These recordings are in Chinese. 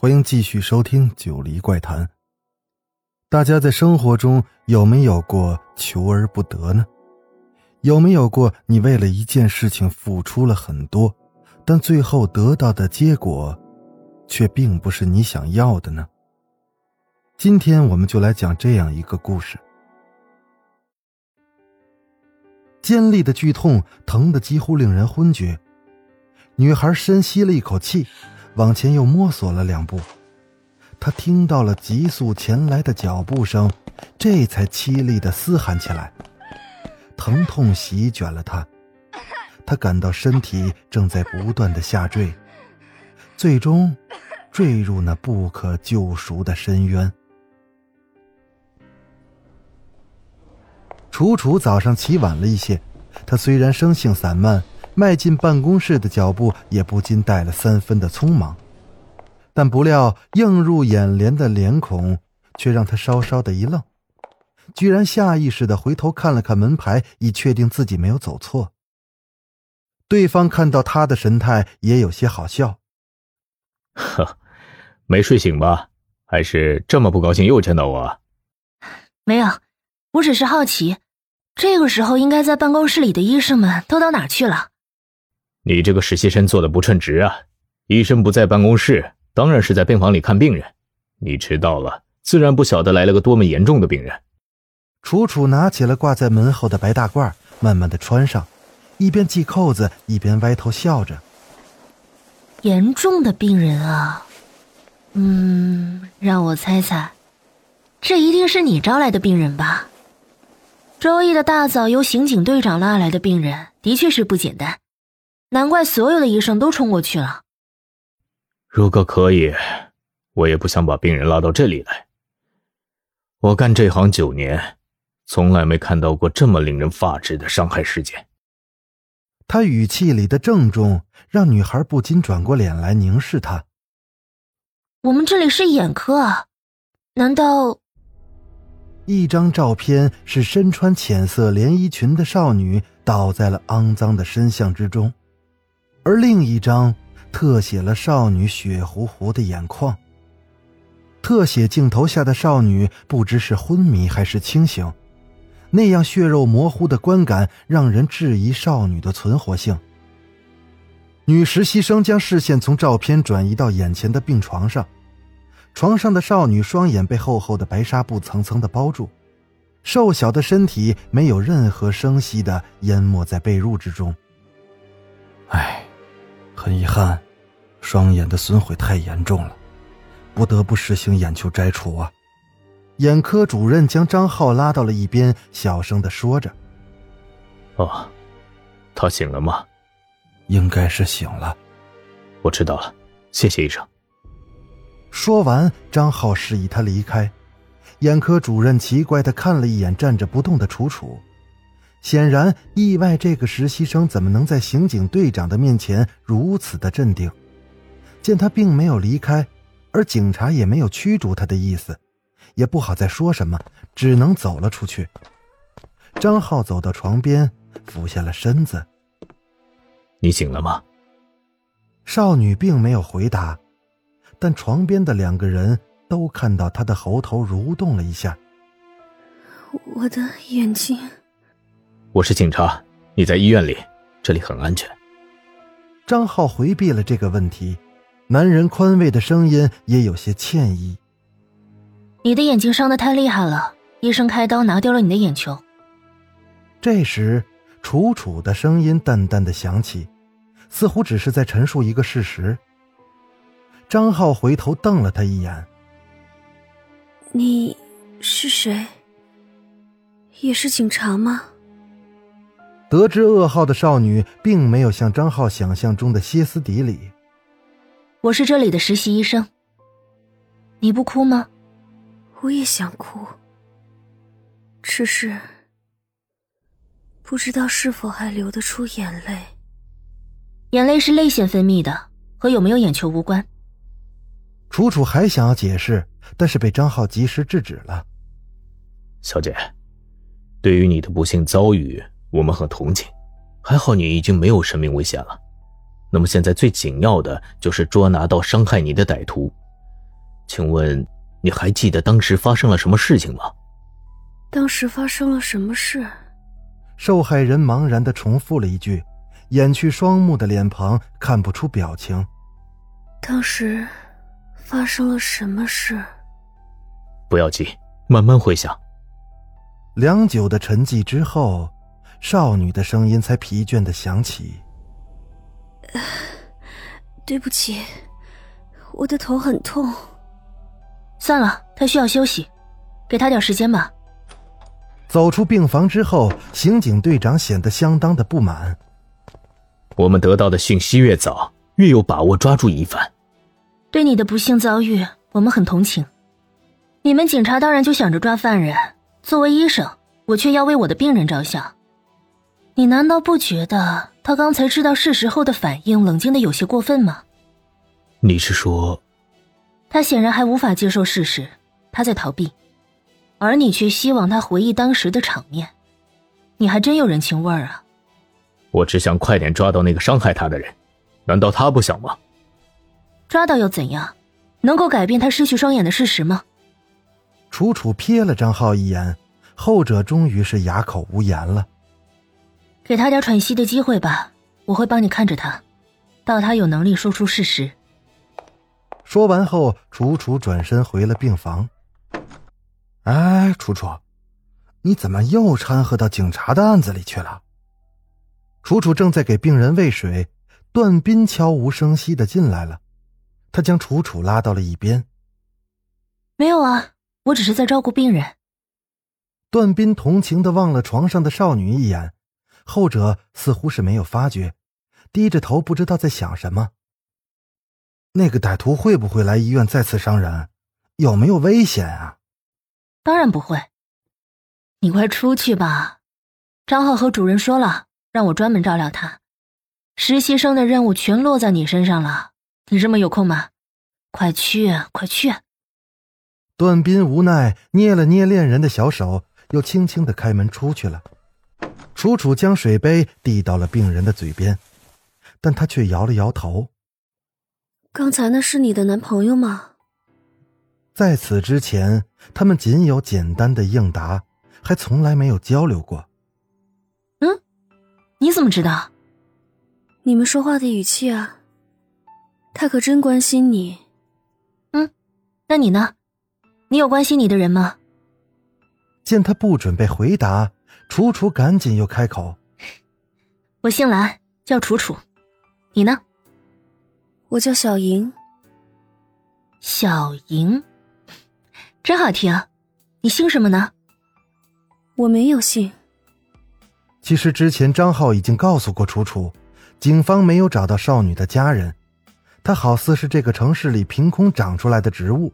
欢迎继续收听《九黎怪谈》。大家在生活中有没有过求而不得呢？有没有过你为了一件事情付出了很多，但最后得到的结果，却并不是你想要的呢？今天我们就来讲这样一个故事。尖利的剧痛，疼得几乎令人昏厥。女孩深吸了一口气，往前又摸索了两步。他听到了急速前来的脚步声，这才凄厉的嘶喊起来。疼痛席卷了他，他感到身体正在不断的下坠，最终坠入那不可救赎的深渊。楚楚早上起晚了一些，他虽然生性散漫，迈进办公室的脚步也不禁带了三分的匆忙。但不料映入眼帘的脸孔，却让他稍稍的一愣，居然下意识的回头看了看门牌，以确定自己没有走错。对方看到他的神态，也有些好笑。呵，没睡醒吧？还是这么不高兴又见到我？没有，我只是好奇，这个时候应该在办公室里的医生们都到哪去了？你这个实习生做的不称职啊！医生不在办公室。当然是在病房里看病人，你迟到了，自然不晓得来了个多么严重的病人。楚楚拿起了挂在门后的白大褂，慢慢的穿上，一边系扣子，一边歪头笑着。严重的病人啊，嗯，让我猜猜，这一定是你招来的病人吧？周一的大早由刑警队长拉来的病人，的确是不简单，难怪所有的医生都冲过去了。如果可以，我也不想把病人拉到这里来。我干这行九年，从来没看到过这么令人发指的伤害事件。他语气里的郑重，让女孩不禁转过脸来凝视他。我们这里是眼科啊，难道？一张照片是身穿浅色连衣裙的少女倒在了肮脏的深巷之中，而另一张。特写了少女血糊糊的眼眶。特写镜头下的少女不知是昏迷还是清醒，那样血肉模糊的观感让人质疑少女的存活性。女实习生将视线从照片转移到眼前的病床上，床上的少女双眼被厚厚的白纱布层层的包住，瘦小的身体没有任何声息的淹没在被褥之中。唉。很遗憾，双眼的损毁太严重了，不得不实行眼球摘除啊！眼科主任将张浩拉到了一边，小声的说着：“哦，他醒了吗？应该是醒了。我知道了，谢谢医生。”说完，张浩示意他离开。眼科主任奇怪的看了一眼站着不动的楚楚。显然意外，这个实习生怎么能在刑警队长的面前如此的镇定？见他并没有离开，而警察也没有驱逐他的意思，也不好再说什么，只能走了出去。张浩走到床边，俯下了身子：“你醒了吗？”少女并没有回答，但床边的两个人都看到她的喉头蠕动了一下。我的眼睛。我是警察，你在医院里，这里很安全。张浩回避了这个问题，男人宽慰的声音也有些歉意。你的眼睛伤的太厉害了，医生开刀拿掉了你的眼球。这时，楚楚的声音淡淡的响起，似乎只是在陈述一个事实。张浩回头瞪了他一眼：“你是谁？也是警察吗？”得知噩耗的少女并没有像张浩想象中的歇斯底里。我是这里的实习医生。你不哭吗？我也想哭，只是不知道是否还流得出眼泪。眼泪是泪腺分泌的，和有没有眼球无关。楚楚还想要解释，但是被张浩及时制止了。小姐，对于你的不幸遭遇，我们很同情。还好你已经没有生命危险了。那么现在最紧要的就是捉拿到伤害你的歹徒。请问你还记得当时发生了什么事情吗？当时发生了什么事？受害人茫然的重复了一句，掩去双目的脸庞看不出表情。当时发生了什么事？不要急，慢慢回想。良久的沉寂之后，少女的声音才疲倦的响起：“对不起，我的头很痛。”算了，他需要休息，给他点时间吧。走出病房之后，刑警队长显得相当的不满。我们得到的讯息越早，越有把握抓住疑犯。对你的不幸遭遇，我们很同情。你们警察当然就想着抓犯人，作为医生，我却要为我的病人着想。你难道不觉得他刚才知道事实后的反应冷静的有些过分吗？你是说？他显然还无法接受事实，他在逃避，而你却希望他回忆当时的场面，你还真有人情味儿啊！我只想快点抓到那个伤害他的人，难道他不想吗？抓到又怎样？能够改变他失去双眼的事实吗？楚楚瞥了张浩一眼，后者终于是哑口无言了。给他点喘息的机会吧，我会帮你看着他，到他有能力说出事实。说完后，楚楚转身回了病房。哎，楚楚，你怎么又掺和到警察的案子里去了？楚楚正在给病人喂水，段斌悄无声息的进来了，他将楚楚拉到了一边。没有啊，我只是在照顾病人。段斌同情的望了床上的少女一眼，后者似乎是没有发觉，低着头不知道在想什么。那个歹徒会不会来医院再次伤人？有没有危险啊？当然不会。你快出去吧，张浩和主任说了，让我专门照料他。实习生的任务全落在你身上了，你这么有空吗？快去，快去！段斌无奈捏了捏恋人的小手，又轻轻的开门出去了。楚楚将水杯递到了病人的嘴边，但他却摇了摇头。刚才那是你的男朋友吗？在此之前，他们仅有简单的应答，还从来没有交流过。嗯，你怎么知道？你们说话的语气啊。他可真关心你。嗯，那你呢？你有关心你的人吗？见他不准备回答，楚楚赶紧又开口：“我姓蓝，叫楚楚。你呢？”我叫小莹。小莹，真好听。你姓什么呢？我没有姓。其实之前张浩已经告诉过楚楚，警方没有找到少女的家人，她好似是这个城市里凭空长出来的植物，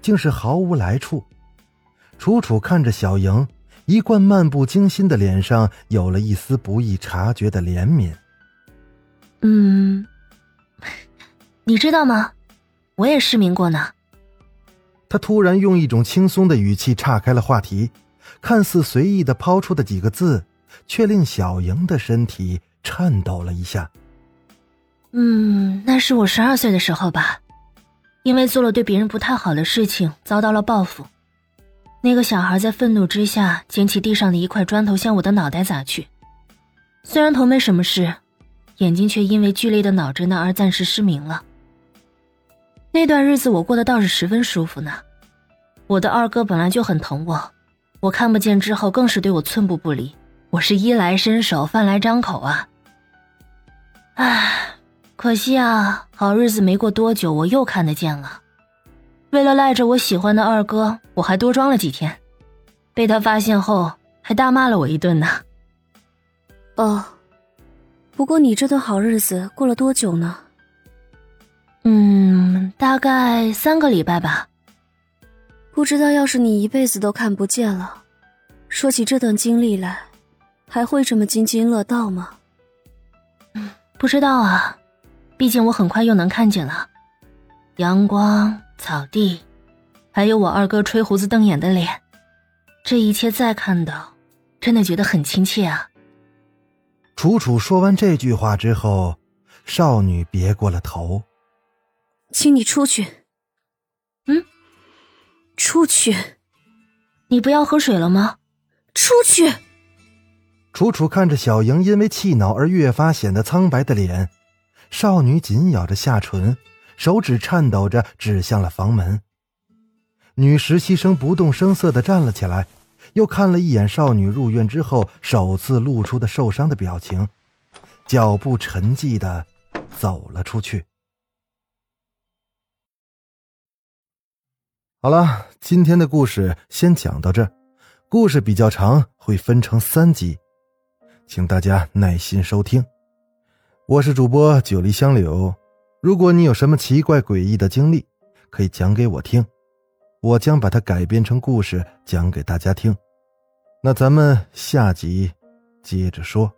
竟是毫无来处。楚楚看着小莹，一贯漫不经心的脸上有了一丝不易察觉的怜悯。嗯。你知道吗？我也失明过呢。他突然用一种轻松的语气岔开了话题，看似随意的抛出的几个字，却令小莹的身体颤抖了一下。嗯，那是我十二岁的时候吧，因为做了对别人不太好的事情，遭到了报复。那个小孩在愤怒之下，捡起地上的一块砖头向我的脑袋砸去。虽然头没什么事，眼睛却因为剧烈的脑震荡而暂时失明了。那段日子我过得倒是十分舒服呢，我的二哥本来就很疼我，我看不见之后更是对我寸步不离，我是衣来伸手饭来张口啊。唉，可惜啊，好日子没过多久我又看得见了，为了赖着我喜欢的二哥，我还多装了几天，被他发现后还大骂了我一顿呢。哦，不过你这段好日子过了多久呢？嗯，大概三个礼拜吧。不知道要是你一辈子都看不见了，说起这段经历来，还会这么津津乐道吗？嗯，不知道啊，毕竟我很快又能看见了，阳光、草地，还有我二哥吹胡子瞪眼的脸，这一切再看到，真的觉得很亲切啊。楚楚说完这句话之后，少女别过了头，请你出去。嗯。出去！你不要喝水了吗？出去！楚楚看着小莹因为气恼而越发显得苍白的脸，少女紧咬着下唇，手指颤抖着指向了房门。女实习生不动声色的站了起来，又看了一眼少女入院之后首次露出的受伤的表情，脚步沉寂的走了出去。好了，今天的故事先讲到这。故事比较长，会分成三集，请大家耐心收听。我是主播九黎香柳，如果你有什么奇怪诡异的经历，可以讲给我听，我将把它改编成故事讲给大家听。那咱们下集接着说。